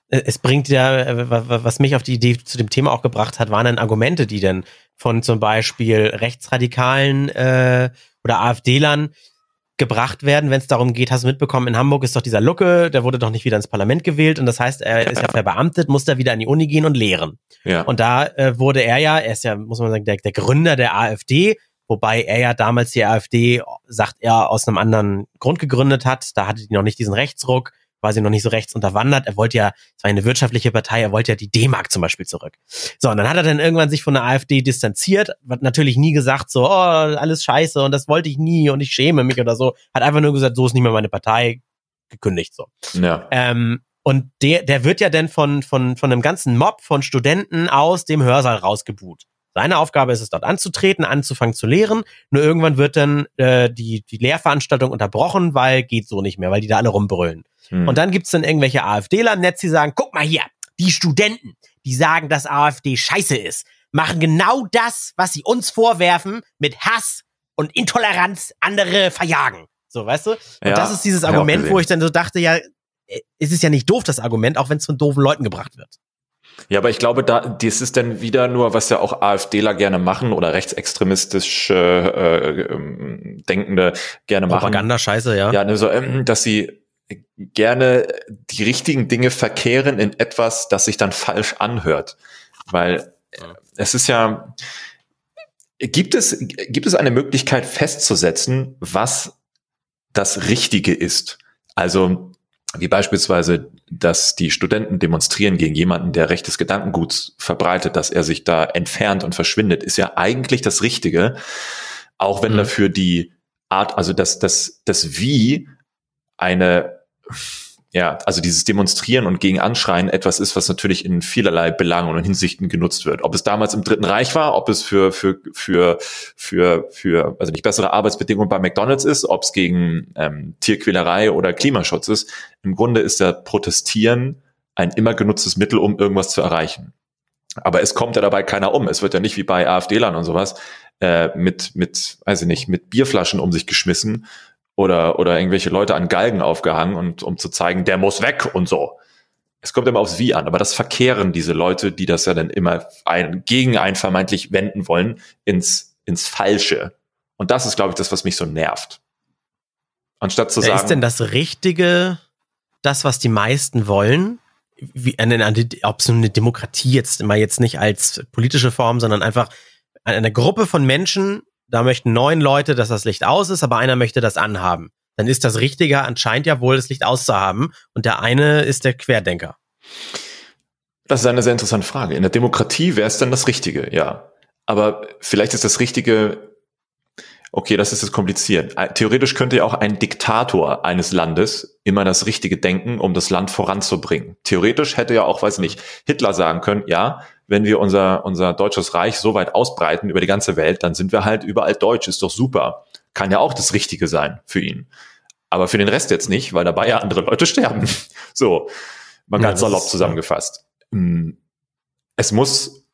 Es bringt ja, was mich auf die Idee zu dem Thema auch gebracht hat, waren dann Argumente, die dann von zum Beispiel Rechtsradikalen äh, oder AfD-Lern gebracht werden, wenn es darum geht, hast du mitbekommen, in Hamburg ist doch dieser Lucke, der wurde doch nicht wieder ins Parlament gewählt und das heißt, er ist ja verbeamtet, muss da wieder an die Uni gehen und lehren. Ja. Und da äh, wurde er ja, er ist ja, muss man sagen, der, der Gründer der AfD, wobei er ja damals die AfD, sagt er, aus einem anderen Grund gegründet hat. Da hatte die noch nicht diesen Rechtsruck quasi noch nicht so rechts unterwandert. Er wollte ja, es war eine wirtschaftliche Partei, er wollte ja die D-Mark zum Beispiel zurück. So, und dann hat er dann irgendwann sich von der AfD distanziert, hat natürlich nie gesagt so, oh, alles scheiße und das wollte ich nie und ich schäme mich oder so. Hat einfach nur gesagt, so ist nicht mehr meine Partei, gekündigt so. Ja. Ähm, und der, der wird ja dann von, von, von einem ganzen Mob von Studenten aus dem Hörsaal rausgebuht. Seine Aufgabe ist es, dort anzutreten, anzufangen zu lehren. Nur irgendwann wird dann äh, die, die Lehrveranstaltung unterbrochen, weil geht so nicht mehr, weil die da alle rumbrüllen. Hm. Und dann gibt's dann irgendwelche AfDler im Netz, die sagen, guck mal hier, die Studenten, die sagen, dass AfD scheiße ist, machen genau das, was sie uns vorwerfen, mit Hass und Intoleranz andere verjagen. So, weißt du? Und ja, das ist dieses Argument, wo ich dann so dachte, ja, äh, es ist ja nicht doof, das Argument, auch wenn es von doofen Leuten gebracht wird. Ja, aber ich glaube, da das ist dann wieder nur, was ja auch AfDler gerne machen oder rechtsextremistisch äh, äh, Denkende gerne machen. Propaganda, Scheiße, ja. Ja, ne, so, ähm, dass sie gerne die richtigen Dinge verkehren in etwas, das sich dann falsch anhört. Weil es ist ja, gibt es, gibt es eine Möglichkeit festzusetzen, was das Richtige ist? Also, wie beispielsweise, dass die Studenten demonstrieren gegen jemanden, der rechtes Gedankenguts verbreitet, dass er sich da entfernt und verschwindet, ist ja eigentlich das Richtige. Auch wenn mhm. dafür die Art, also das, das, das Wie eine ja, also dieses Demonstrieren und gegen Anschreien etwas ist, was natürlich in vielerlei Belangen und Hinsichten genutzt wird. Ob es damals im Dritten Reich war, ob es für, für, für, für, für also nicht bessere Arbeitsbedingungen bei McDonalds ist, ob es gegen ähm, Tierquälerei oder Klimaschutz ist. Im Grunde ist der Protestieren ein immer genutztes Mittel, um irgendwas zu erreichen. Aber es kommt ja dabei keiner um. Es wird ja nicht wie bei AfD-Lern und sowas äh, mit, mit, weiß ich nicht, mit Bierflaschen um sich geschmissen oder, oder irgendwelche Leute an Galgen aufgehangen und um zu zeigen, der muss weg und so. Es kommt immer aufs Wie an, aber das verkehren diese Leute, die das ja dann immer ein, gegen einen vermeintlich wenden wollen, ins, ins Falsche. Und das ist, glaube ich, das, was mich so nervt. Anstatt zu sagen. Ist denn das Richtige, das, was die meisten wollen? Wie, ob so eine Demokratie jetzt immer jetzt nicht als politische Form, sondern einfach eine Gruppe von Menschen da möchten neun Leute, dass das Licht aus ist, aber einer möchte das anhaben. Dann ist das Richtige anscheinend ja wohl, das Licht auszuhaben. Und der eine ist der Querdenker. Das ist eine sehr interessante Frage. In der Demokratie wäre es dann das Richtige, ja. Aber vielleicht ist das Richtige, okay, das ist es kompliziert. Äh, theoretisch könnte ja auch ein Diktator eines Landes immer das Richtige denken, um das Land voranzubringen. Theoretisch hätte ja auch, weiß nicht, Hitler sagen können, ja, wenn wir unser, unser deutsches Reich so weit ausbreiten über die ganze Welt, dann sind wir halt überall deutsch, ist doch super. Kann ja auch das Richtige sein für ihn. Aber für den Rest jetzt nicht, weil dabei ja andere Leute sterben. So, mal ganz ja, salopp zusammengefasst. Hm. Es muss,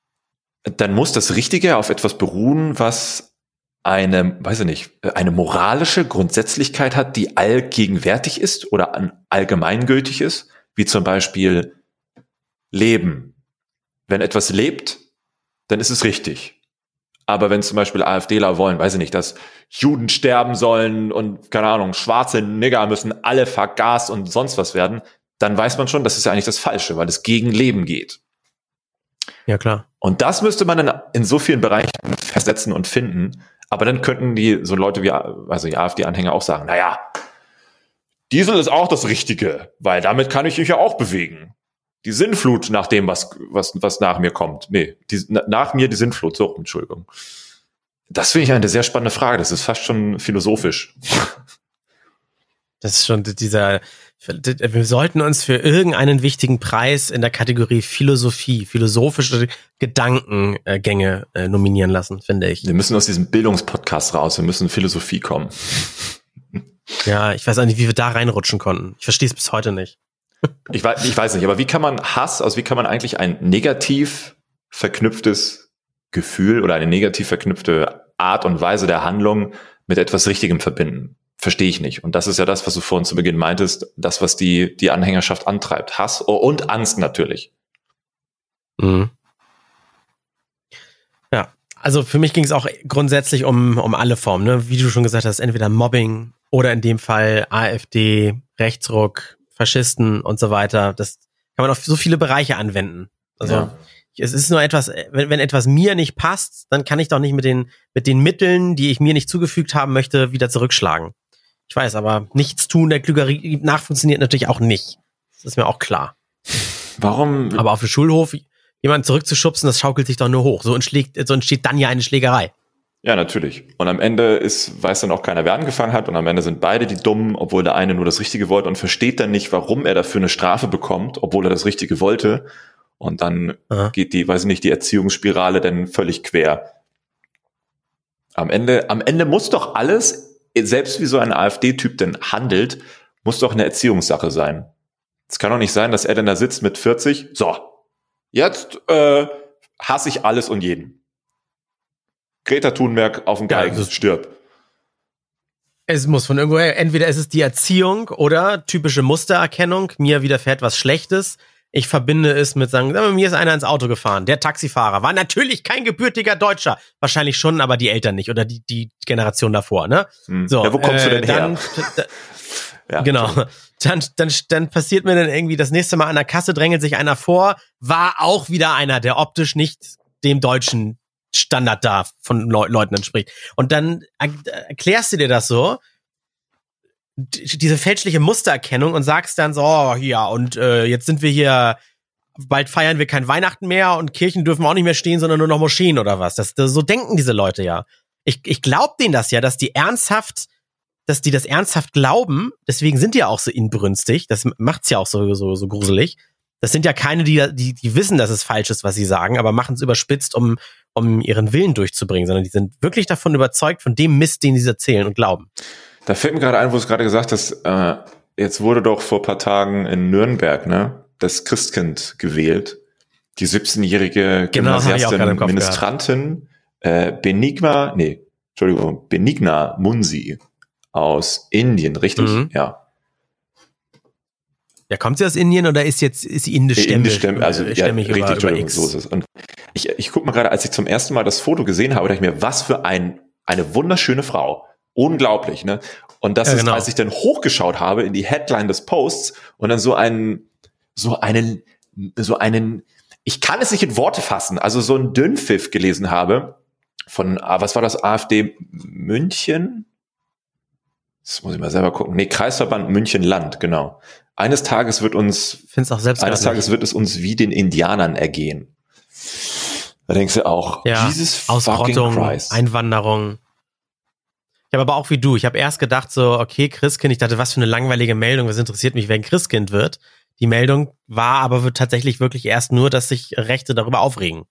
dann muss das Richtige auf etwas beruhen, was eine, weiß ich nicht, eine moralische Grundsätzlichkeit hat, die allgegenwärtig ist oder allgemeingültig ist, wie zum Beispiel Leben, wenn etwas lebt, dann ist es richtig. Aber wenn zum Beispiel AfDler wollen, weiß ich nicht, dass Juden sterben sollen und, keine Ahnung, schwarze Nigger müssen alle vergast und sonst was werden, dann weiß man schon, das ist ja eigentlich das Falsche, weil es gegen Leben geht. Ja, klar. Und das müsste man dann in so vielen Bereichen versetzen und finden. Aber dann könnten die, so Leute wie, also die AfD-Anhänger auch sagen, naja, Diesel ist auch das Richtige, weil damit kann ich mich ja auch bewegen die Sinnflut nach dem, was, was, was nach mir kommt. Nee, die, nach mir die Sinnflut, so, Entschuldigung. Das finde ich eine sehr spannende Frage. Das ist fast schon philosophisch. Das ist schon dieser, wir sollten uns für irgendeinen wichtigen Preis in der Kategorie Philosophie, philosophische Gedankengänge äh, nominieren lassen, finde ich. Wir müssen aus diesem Bildungspodcast raus. Wir müssen Philosophie kommen. Ja, ich weiß auch nicht, wie wir da reinrutschen konnten. Ich verstehe es bis heute nicht. Ich weiß, ich weiß nicht, aber wie kann man Hass, also wie kann man eigentlich ein negativ verknüpftes Gefühl oder eine negativ verknüpfte Art und Weise der Handlung mit etwas Richtigem verbinden? Verstehe ich nicht. Und das ist ja das, was du vorhin zu Beginn meintest, das, was die, die Anhängerschaft antreibt. Hass und Angst natürlich. Mhm. Ja, also für mich ging es auch grundsätzlich um, um alle Formen, ne? wie du schon gesagt hast, entweder Mobbing oder in dem Fall AfD, Rechtsruck, Faschisten und so weiter. Das kann man auf so viele Bereiche anwenden. Also ja. es ist nur etwas, wenn, wenn etwas mir nicht passt, dann kann ich doch nicht mit den, mit den Mitteln, die ich mir nicht zugefügt haben möchte, wieder zurückschlagen. Ich weiß, aber nichts tun der Klügerie nach funktioniert natürlich auch nicht. Das ist mir auch klar. Warum? Aber auf dem Schulhof jemanden zurückzuschubsen, das schaukelt sich doch nur hoch. So entsteht, so entsteht dann ja eine Schlägerei. Ja, natürlich. Und am Ende ist, weiß dann auch keiner, wer angefangen hat. Und am Ende sind beide die Dummen, obwohl der eine nur das Richtige wollte und versteht dann nicht, warum er dafür eine Strafe bekommt, obwohl er das Richtige wollte. Und dann Aha. geht die, weiß ich nicht, die Erziehungsspirale dann völlig quer. Am Ende, am Ende muss doch alles, selbst wie so ein AfD-Typ denn handelt, muss doch eine Erziehungssache sein. Es kann doch nicht sein, dass er denn da sitzt mit 40. So, jetzt äh, hasse ich alles und jeden. Greta Thunberg auf dem Geigen ja, stirbt. Es muss von irgendwo her, entweder ist es die Erziehung oder typische Mustererkennung, mir widerfährt was Schlechtes. Ich verbinde es mit sagen, sagen wir, mir ist einer ins Auto gefahren. Der Taxifahrer war natürlich kein gebürtiger Deutscher. Wahrscheinlich schon, aber die Eltern nicht oder die, die Generation davor, ne? Hm. So, ja, wo kommst äh, du denn her? Dann, Ja, genau. Dann, dann, dann passiert mir dann irgendwie das nächste Mal an der Kasse drängelt sich einer vor, war auch wieder einer, der optisch nicht dem deutschen Standard da von Le Leuten entspricht. Und dann erklärst du dir das so, diese fälschliche Mustererkennung und sagst dann so, oh, ja, und äh, jetzt sind wir hier, bald feiern wir kein Weihnachten mehr und Kirchen dürfen auch nicht mehr stehen, sondern nur noch Moscheen oder was. Das, das so denken diese Leute ja. Ich, ich glaub denen das ja, dass die ernsthaft dass die das ernsthaft glauben, deswegen sind die ja auch so inbrünstig, das macht's ja auch so, so, so gruselig. Das sind ja keine, die, die, die wissen, dass es falsch ist, was sie sagen, aber machen es überspitzt, um, um ihren Willen durchzubringen, sondern die sind wirklich davon überzeugt, von dem Mist, den sie erzählen und glauben. Da fällt mir gerade ein, wo du es gerade gesagt hast, äh, jetzt wurde doch vor paar Tagen in Nürnberg, ne, das Christkind gewählt. Die 17-jährige genau, Ministrantin äh, Benigna, nee, Entschuldigung, Benigna Munsi aus Indien, richtig? Mhm. Ja. Ja, kommt sie aus Indien oder ist jetzt ist sie indisch indisch also ja, richtig, über, über so ist es. Und ich, ich guck mal gerade, als ich zum ersten Mal das Foto gesehen habe, dachte ich mir, was für ein eine wunderschöne Frau, unglaublich, ne? Und das ja, ist, genau. als ich dann hochgeschaut habe in die Headline des Posts und dann so einen so einen so einen ich kann es nicht in Worte fassen, also so einen Dünnpfiff gelesen habe von ah, was war das AfD München? Das muss ich mal selber gucken. Nee, Kreisverband München Land, genau. Eines Tages wird uns, Find's auch selbst eines Tages wird es uns wie den Indianern ergehen. Da denkst du auch, ja, Jesus Ausrottung, Christ. Einwanderung. Ich habe aber auch wie du, ich habe erst gedacht so, okay, Christkind, ich dachte, was für eine langweilige Meldung, was interessiert mich, wer ein Christkind wird. Die Meldung war aber wird tatsächlich wirklich erst nur, dass sich Rechte darüber aufregen.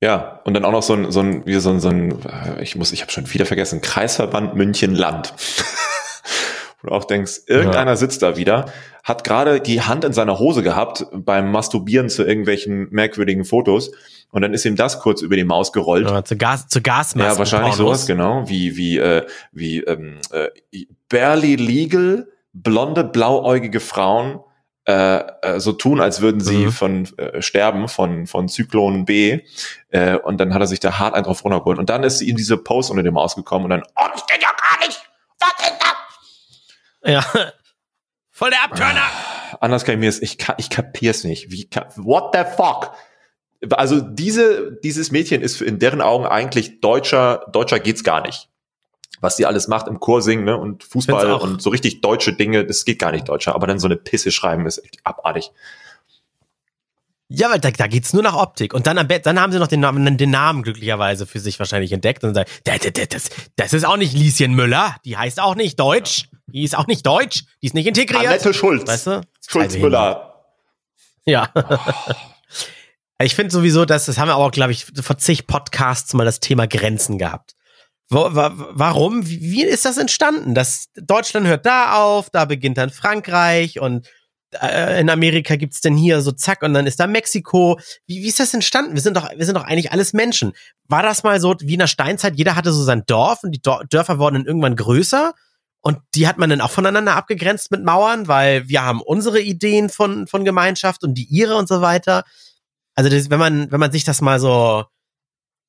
Ja, und dann auch noch so ein, so ein, wie so ein, so ein ich muss, ich habe schon wieder vergessen, Kreisverband München Land. Du auch denkst, irgendeiner ja. sitzt da wieder, hat gerade die Hand in seiner Hose gehabt beim Masturbieren zu irgendwelchen merkwürdigen Fotos und dann ist ihm das kurz über die Maus gerollt. Ja, zu Gas, zu Gasmasken. Ja, wahrscheinlich Pornos. sowas, genau, wie, wie, äh, wie ähm, äh, barely legal, blonde, blauäugige Frauen äh, äh, so tun, als würden sie mhm. von äh, sterben von von Zyklon B äh, und dann hat er sich da hart einen drauf runtergeholt und dann ist ihm diese Post unter dem ausgekommen und dann oh, das geht ja gar nicht was ist das ja voll der Abturner ah, anders kann ich mir das ich ich kapier's nicht wie what the fuck also diese dieses Mädchen ist in deren Augen eigentlich deutscher deutscher geht's gar nicht was sie alles macht im Chor singen ne? und Fußball und so richtig deutsche Dinge, das geht gar nicht deutscher. Aber dann so eine Pisse schreiben ist echt abartig. Ja, weil da, da geht's nur nach Optik. Und dann, dann haben sie noch den Namen, den Namen glücklicherweise für sich wahrscheinlich entdeckt und sagen, das, das, das ist auch nicht Lieschen Müller, die heißt auch nicht Deutsch, die ist auch nicht Deutsch, die ist nicht integriert. Annette Schulz. Weißt du? Schulz Müller. Ja. Oh. Ich finde sowieso, dass, das haben wir auch, glaube ich, vor zig Podcasts mal das Thema Grenzen gehabt. Wo, wa, warum? Wie, wie ist das entstanden? Das Deutschland hört da auf, da beginnt dann Frankreich und äh, in Amerika gibt's denn hier so zack und dann ist da Mexiko. Wie, wie ist das entstanden? Wir sind doch, wir sind doch eigentlich alles Menschen. War das mal so wie in der Steinzeit? Jeder hatte so sein Dorf und die Dörfer wurden dann irgendwann größer und die hat man dann auch voneinander abgegrenzt mit Mauern, weil wir haben unsere Ideen von von Gemeinschaft und die ihre und so weiter. Also das, wenn man wenn man sich das mal so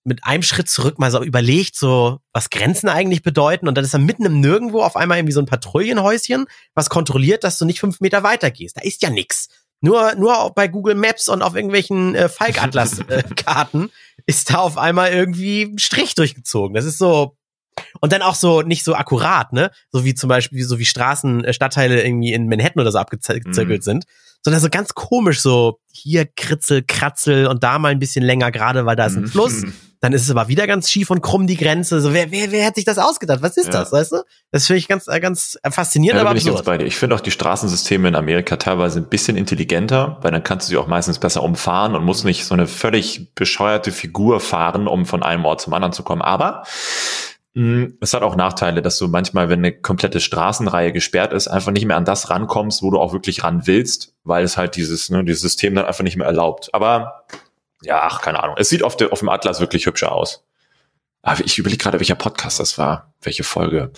mit einem Schritt zurück mal so überlegt, so was Grenzen eigentlich bedeuten. Und dann ist er mitten im Nirgendwo auf einmal irgendwie so ein Patrouillenhäuschen, was kontrolliert, dass du nicht fünf Meter weiter gehst. Da ist ja nix. Nur, nur bei Google Maps und auf irgendwelchen äh, Falkatlas-Karten äh, ist da auf einmal irgendwie ein Strich durchgezogen. Das ist so. Und dann auch so nicht so akkurat, ne? So wie zum Beispiel, so wie Straßen, äh, Stadtteile irgendwie in Manhattan oder so abgezirkelt mhm. sind. Sondern so ganz komisch, so hier Kritzel, Kratzel und da mal ein bisschen länger gerade, weil da ist ein Fluss. dann ist es aber wieder ganz schief und krumm die Grenze. So, wer, wer, wer hat sich das ausgedacht? Was ist ja. das, weißt du? Das finde ich ganz, äh, ganz faszinierend, ja, aber bin absurd. Ich, bei dir. ich finde auch die Straßensysteme in Amerika teilweise ein bisschen intelligenter, weil dann kannst du sie auch meistens besser umfahren und musst nicht so eine völlig bescheuerte Figur fahren, um von einem Ort zum anderen zu kommen. Aber es hat auch Nachteile, dass du manchmal, wenn eine komplette Straßenreihe gesperrt ist, einfach nicht mehr an das rankommst, wo du auch wirklich ran willst, weil es halt dieses, ne, dieses System dann einfach nicht mehr erlaubt. Aber ja, ach, keine Ahnung. Es sieht auf, de, auf dem Atlas wirklich hübscher aus. Aber ich überlege gerade, welcher Podcast das war, welche Folge.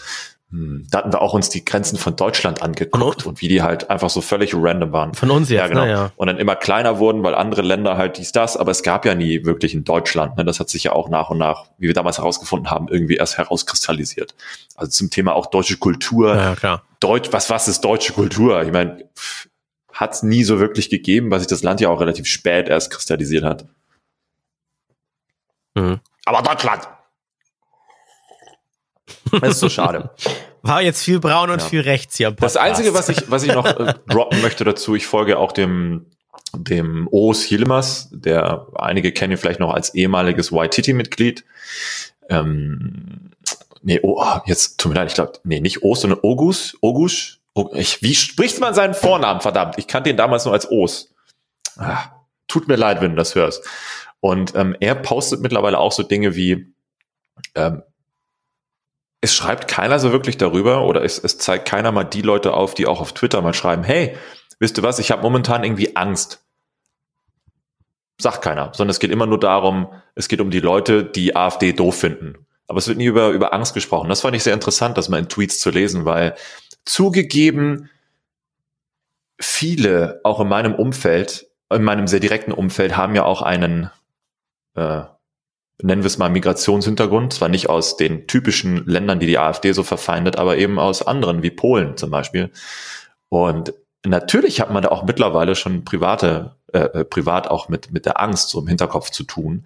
Hm, da hatten wir auch uns die Grenzen von Deutschland angeguckt und wie die halt einfach so völlig random waren. Von uns jetzt, ja, genau. Ja. Und dann immer kleiner wurden, weil andere Länder halt dies, das, aber es gab ja nie wirklich in Deutschland. Ne? Das hat sich ja auch nach und nach, wie wir damals herausgefunden haben, irgendwie erst herauskristallisiert. Also zum Thema auch deutsche Kultur. Ja, klar Deutsch, was, was ist deutsche Kultur? Ich meine, hat es nie so wirklich gegeben, weil sich das Land ja auch relativ spät erst kristallisiert hat. Mhm. Aber Deutschland! Das ist so schade. War jetzt viel braun und ja. viel rechts hier. Das Einzige, was ich, was ich noch äh, droppen möchte dazu, ich folge auch dem, dem Oos Yilmaz, der einige kennen ihn vielleicht noch als ehemaliges YTT-Mitglied. Ähm, nee, oh, jetzt tut mir leid, ich glaube, nee, nicht Oos, sondern Ogus, Ogus. Ich, wie spricht man seinen Vornamen, verdammt? Ich kannte ihn damals nur als Oos. Ah, tut mir leid, wenn du das hörst. Und ähm, er postet mittlerweile auch so Dinge wie, ähm, es schreibt keiner so wirklich darüber oder es, es zeigt keiner mal die Leute auf, die auch auf Twitter mal schreiben, hey, wisst du was, ich habe momentan irgendwie Angst. Sagt keiner, sondern es geht immer nur darum, es geht um die Leute, die AfD doof finden. Aber es wird nie über, über Angst gesprochen. Das fand ich sehr interessant, das mal in Tweets zu lesen, weil zugegeben, viele, auch in meinem Umfeld, in meinem sehr direkten Umfeld, haben ja auch einen, äh, nennen wir es mal Migrationshintergrund, zwar nicht aus den typischen Ländern, die die AfD so verfeindet, aber eben aus anderen, wie Polen zum Beispiel. Und natürlich hat man da auch mittlerweile schon private, äh, äh, privat auch mit, mit der Angst so im Hinterkopf zu tun.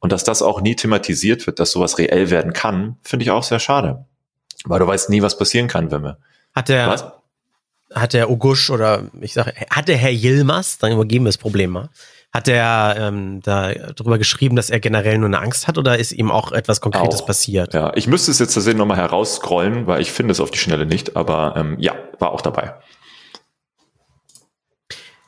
Und dass das auch nie thematisiert wird, dass sowas reell werden kann, finde ich auch sehr schade. Weil du weißt nie, was passieren kann, wenn wir. Hat der, was? hat der Ogusch oder ich sage, hat der Herr Yilmaz, dann übergeben wir das Problem mal, hat er ähm, da drüber geschrieben, dass er generell nur eine Angst hat oder ist ihm auch etwas Konkretes auch. passiert? Ja, ich müsste es jetzt tatsächlich nochmal herausscrollen, weil ich finde es auf die Schnelle nicht, aber ähm, ja, war auch dabei.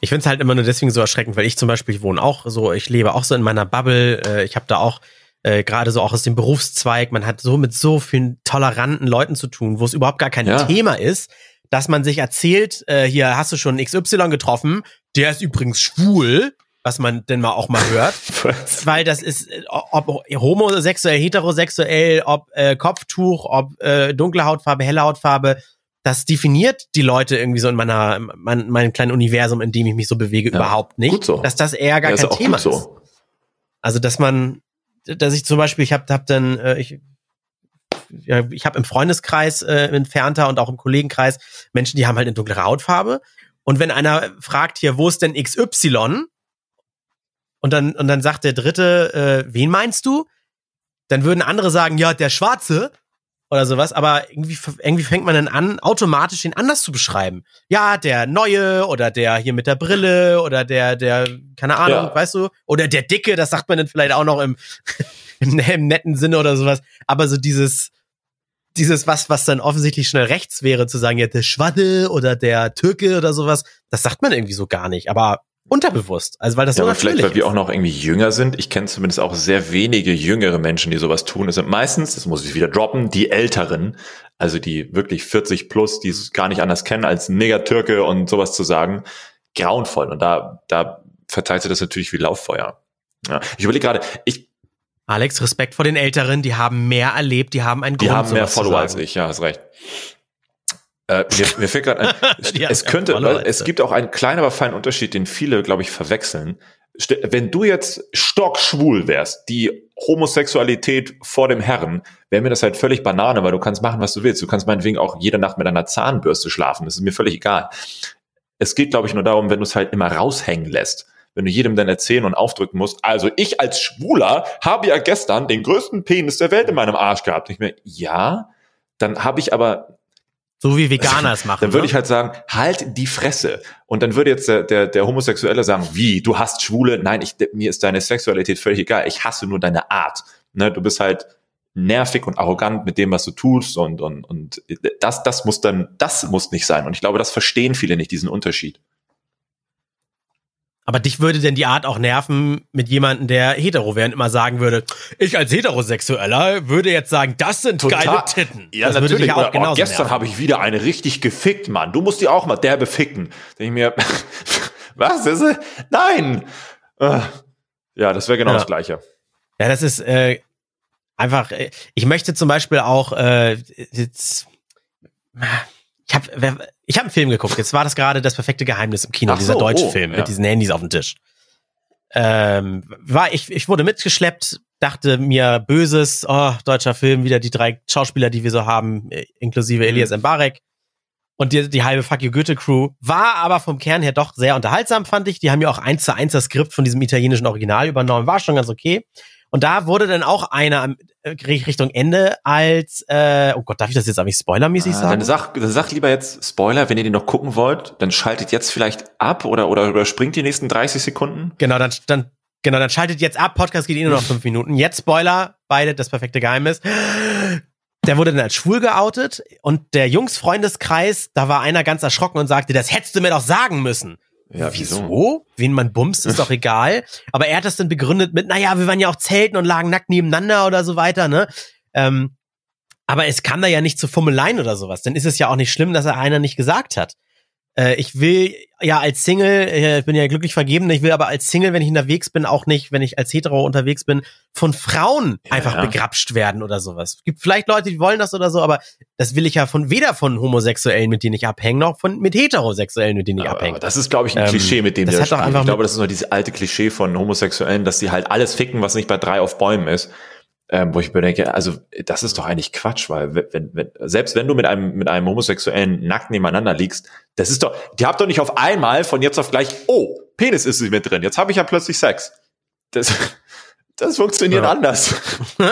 Ich finde es halt immer nur deswegen so erschreckend, weil ich zum Beispiel, ich wohne auch so, ich lebe auch so in meiner Bubble, äh, ich habe da auch äh, gerade so auch aus dem Berufszweig, man hat so mit so vielen toleranten Leuten zu tun, wo es überhaupt gar kein ja. Thema ist, dass man sich erzählt, äh, hier hast du schon XY getroffen, der ist übrigens schwul was man denn mal auch mal hört. Weil das ist, ob homosexuell, heterosexuell, ob äh, Kopftuch, ob äh, dunkle Hautfarbe, helle Hautfarbe, das definiert die Leute irgendwie so in meiner, mein, meinem kleinen Universum, in dem ich mich so bewege, ja, überhaupt nicht. So. Dass das eher gar ja, kein Thema so. ist. Also, dass man, dass ich zum Beispiel, ich habe hab dann, äh, ich, ja, ich habe im Freundeskreis äh, entfernter und auch im Kollegenkreis Menschen, die haben halt eine dunklere Hautfarbe. Und wenn einer fragt hier, wo ist denn XY? Und dann, und dann sagt der Dritte, äh, wen meinst du? Dann würden andere sagen, ja, der Schwarze oder sowas, aber irgendwie, irgendwie fängt man dann an, automatisch den anders zu beschreiben. Ja, der Neue oder der hier mit der Brille oder der, der, keine Ahnung, ja. weißt du, oder der Dicke, das sagt man dann vielleicht auch noch im, im, im netten Sinne oder sowas, aber so dieses, dieses was, was dann offensichtlich schnell rechts wäre, zu sagen, ja, der Schwadde oder der Türke oder sowas, das sagt man irgendwie so gar nicht, aber unterbewusst. Also weil das ja, so aber vielleicht, weil wir auch noch irgendwie jünger sind. Ich kenne zumindest auch sehr wenige jüngere Menschen, die sowas tun. Es sind meistens, das muss ich wieder droppen, die Älteren, also die wirklich 40 plus, die es gar nicht anders kennen, als Neger-Türke und sowas zu sagen, grauenvoll. Und da, da verteilt sich das natürlich wie Lauffeuer. Ja. Ich überlege gerade, ich Alex, Respekt vor den Älteren, die haben mehr erlebt, die haben einen Grund, Die haben mehr Follower als ich, ja, hast recht. Äh, mir, mir fällt gerade ein, es könnte, es gibt auch einen kleinen, aber feinen Unterschied, den viele, glaube ich, verwechseln. Wenn du jetzt stockschwul wärst, die Homosexualität vor dem Herren, wäre mir das halt völlig Banane, weil du kannst machen, was du willst. Du kannst meinetwegen auch jede Nacht mit einer Zahnbürste schlafen. Das ist mir völlig egal. Es geht, glaube ich, nur darum, wenn du es halt immer raushängen lässt. Wenn du jedem dann erzählen und aufdrücken musst, also ich als Schwuler habe ja gestern den größten Penis der Welt in meinem Arsch gehabt. Ich mir, ja, dann habe ich aber so wie Veganer es machen. Dann würde ne? ich halt sagen, halt die Fresse. Und dann würde jetzt der, der, der Homosexuelle sagen, wie, du hast Schwule? Nein, ich, mir ist deine Sexualität völlig egal. Ich hasse nur deine Art. Ne, du bist halt nervig und arrogant mit dem, was du tust und, und, und das, das muss dann, das muss nicht sein. Und ich glaube, das verstehen viele nicht, diesen Unterschied. Aber dich würde denn die Art auch nerven mit jemandem, der hetero wäre und immer sagen würde, ich als Heterosexueller würde jetzt sagen, das sind Total. geile Titten. Ja, das natürlich. Auch Oder, oh, gestern habe ich wieder eine richtig gefickt, Mann. Du musst die auch mal derbe ficken. Denke ich mir, was ist es? Nein. Äh, ja, das wäre genau ja. das Gleiche. Ja, das ist äh, einfach, äh, ich möchte zum Beispiel auch äh, jetzt, ich habe ich hab einen Film geguckt. Jetzt war das gerade das perfekte Geheimnis im Kino, so, dieser deutsche oh, Film ja. mit diesen Handys auf dem Tisch. Ähm, war ich, ich wurde mitgeschleppt, dachte mir böses, oh, deutscher Film, wieder die drei Schauspieler, die wir so haben, inklusive mhm. Elias Mbarek. und die, die halbe Fuck You Goethe Crew war aber vom Kern her doch sehr unterhaltsam, fand ich. Die haben ja auch eins zu eins das Skript von diesem italienischen Original übernommen. War schon ganz okay. Und da wurde dann auch einer äh, Richtung Ende als, äh, oh Gott, darf ich das jetzt nicht spoilermäßig Ah, sagen? Dann sag, dann sag lieber jetzt Spoiler, wenn ihr den noch gucken wollt, dann schaltet jetzt vielleicht ab oder, oder überspringt die nächsten 30 Sekunden. Genau, dann, dann, genau, dann schaltet jetzt ab. Podcast geht eh nur noch fünf Minuten. Jetzt Spoiler, beide das perfekte Geheimnis. Der wurde dann als schwul geoutet und der Jungs-Freundeskreis, da war einer ganz erschrocken und sagte, das hättest du mir doch sagen müssen. Ja, Wieso? Wen man bumst, ist doch egal. Aber er hat das dann begründet mit, naja, wir waren ja auch zelten und lagen nackt nebeneinander oder so weiter, ne? Ähm, aber es kam da ja nicht zu Fummeleien oder sowas. Dann ist es ja auch nicht schlimm, dass er einer nicht gesagt hat. Äh, ich will ja als Single, äh, ich bin ja glücklich vergeben, ich will aber als Single, wenn ich unterwegs bin, auch nicht, wenn ich als Hetero unterwegs bin, von Frauen Ja, einfach ja. begrapscht werden oder sowas. Es gibt vielleicht Leute, die wollen das oder so, aber das will ich ja von weder von Homosexuellen, mit denen ich abhänge, noch von mit Heterosexuellen, mit denen ich abhänge. das ist, glaube ich, ein Ähm, Klischee, mit dem das wir hat doch einfach Ich glaube, das ist noch dieses alte Klischee von Homosexuellen, dass sie halt alles ficken, was nicht bei drei auf Bäumen ist. Ähm, wo ich mir denke, also das ist doch eigentlich Quatsch, weil wenn, wenn, selbst wenn du mit einem mit einem Homosexuellen nackt nebeneinander liegst, das ist doch, die habt doch nicht auf einmal von jetzt auf gleich, oh, Penis ist mit drin, jetzt habe ich ja plötzlich Sex. Das, das funktioniert Ja. anders.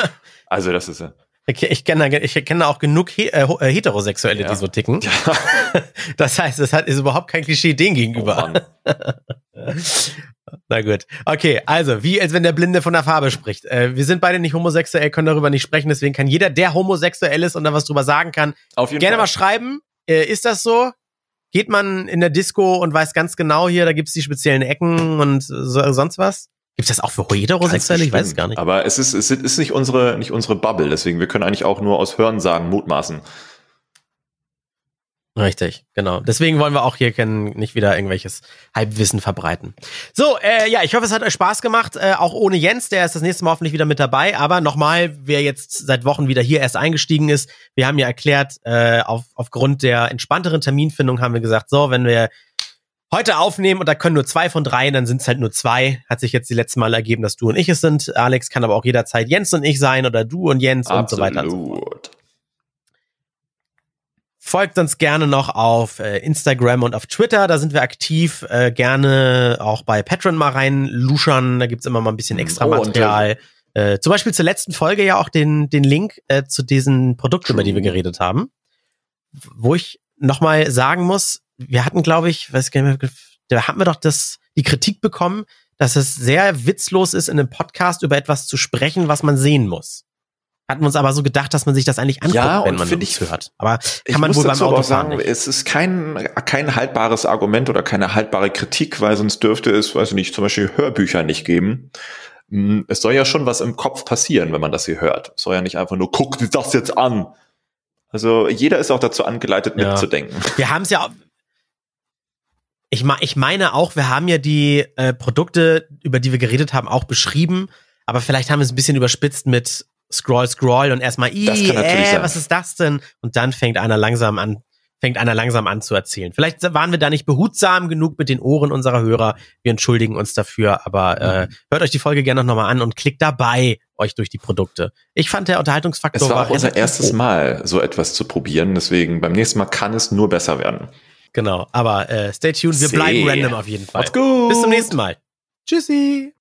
Also das ist ja. Ich, ich kenne ich kenne auch genug He äh, äh, Heterosexuelle, Ja. die so ticken. Das heißt, es hat ist überhaupt kein Klischee denen Oh, gegenüber. Mann. Na gut. Okay, also, wie als wenn der Blinde von der Farbe spricht. Äh, wir sind beide nicht homosexuell, können darüber nicht sprechen, deswegen kann jeder, der homosexuell ist und da was drüber sagen kann, gerne Fall. mal schreiben. Äh, ist das so? Geht man in der Disco und weiß ganz genau hier, da gibt's die speziellen Ecken und so, sonst was? Gibt's das auch für Heterosexuelle? Ich weiß es gar nicht. Aber es ist, es ist nicht unsere, nicht unsere Bubble, deswegen wir können eigentlich auch nur aus Hörensagen mutmaßen. Richtig, genau. Deswegen wollen wir auch hier kein, nicht wieder irgendwelches Halbwissen verbreiten. So, äh, ja, ich hoffe, es hat euch Spaß gemacht, äh, auch ohne Jens, der ist das nächste Mal hoffentlich wieder mit dabei. Aber nochmal, wer jetzt seit Wochen wieder hier erst eingestiegen ist, wir haben ja erklärt, äh, auf, aufgrund der entspannteren Terminfindung haben wir gesagt, so, wenn wir heute aufnehmen und da können nur zwei von drei, dann sind es halt nur zwei. Hat sich jetzt die letzten Mal ergeben, dass du und ich es sind. Alex kann aber auch jederzeit Jens und ich sein oder du und Jens und so weiter. Und so. Folgt uns gerne noch auf äh, Instagram und auf Twitter, da sind wir aktiv. Äh, gerne auch bei Patreon mal rein luschern, da gibt's immer mal ein bisschen extra Oh, Material. Äh, zum Beispiel zur letzten Folge ja auch den, den Link äh, zu diesen Produkten, über die wir geredet haben. Wo ich nochmal sagen muss, wir hatten, glaube ich, weiß gar nicht mehr, da hatten wir doch das, die Kritik bekommen, dass es sehr witzlos ist, in einem Podcast über etwas zu sprechen, was man sehen muss. Hatten wir uns aber so gedacht, dass man sich das eigentlich anguckt, Ja, wenn man find ich- hört. Aber kann man wohl beim Autofahren sagen, nicht. es ist kein, kein haltbares Argument oder keine haltbare Kritik, weil sonst dürfte es, weiß ich nicht, zum Beispiel Hörbücher nicht geben. Hm, Es soll ja schon was im Kopf passieren, wenn man das hier hört. Es soll ja nicht einfach nur, guck dir das jetzt an. Also jeder ist auch dazu angeleitet, Ja. mitzudenken. Wir haben es ja. auch- Ich, ich meine auch, wir haben ja die äh, Produkte, über die wir geredet haben, auch beschrieben. Aber vielleicht haben wir es ein bisschen überspitzt mit Scroll, Scroll und erstmal, Das kann "Ih, natürlich äh, was ist das denn? Und dann fängt einer langsam an, fängt einer langsam an zu erzählen. Vielleicht waren wir da nicht behutsam genug mit den Ohren unserer Hörer. Wir entschuldigen uns dafür, aber äh, hört euch die Folge gerne nochmal an und klickt dabei euch durch die Produkte. Ich fand der Unterhaltungsfaktor Es war auch unser erstes hoch. Mal, so etwas zu probieren. Deswegen beim nächsten Mal kann es nur besser werden. Genau, aber äh, stay tuned, wir See. bleiben random auf jeden Fall. Macht's gut. Bis zum nächsten Mal. Tschüssi.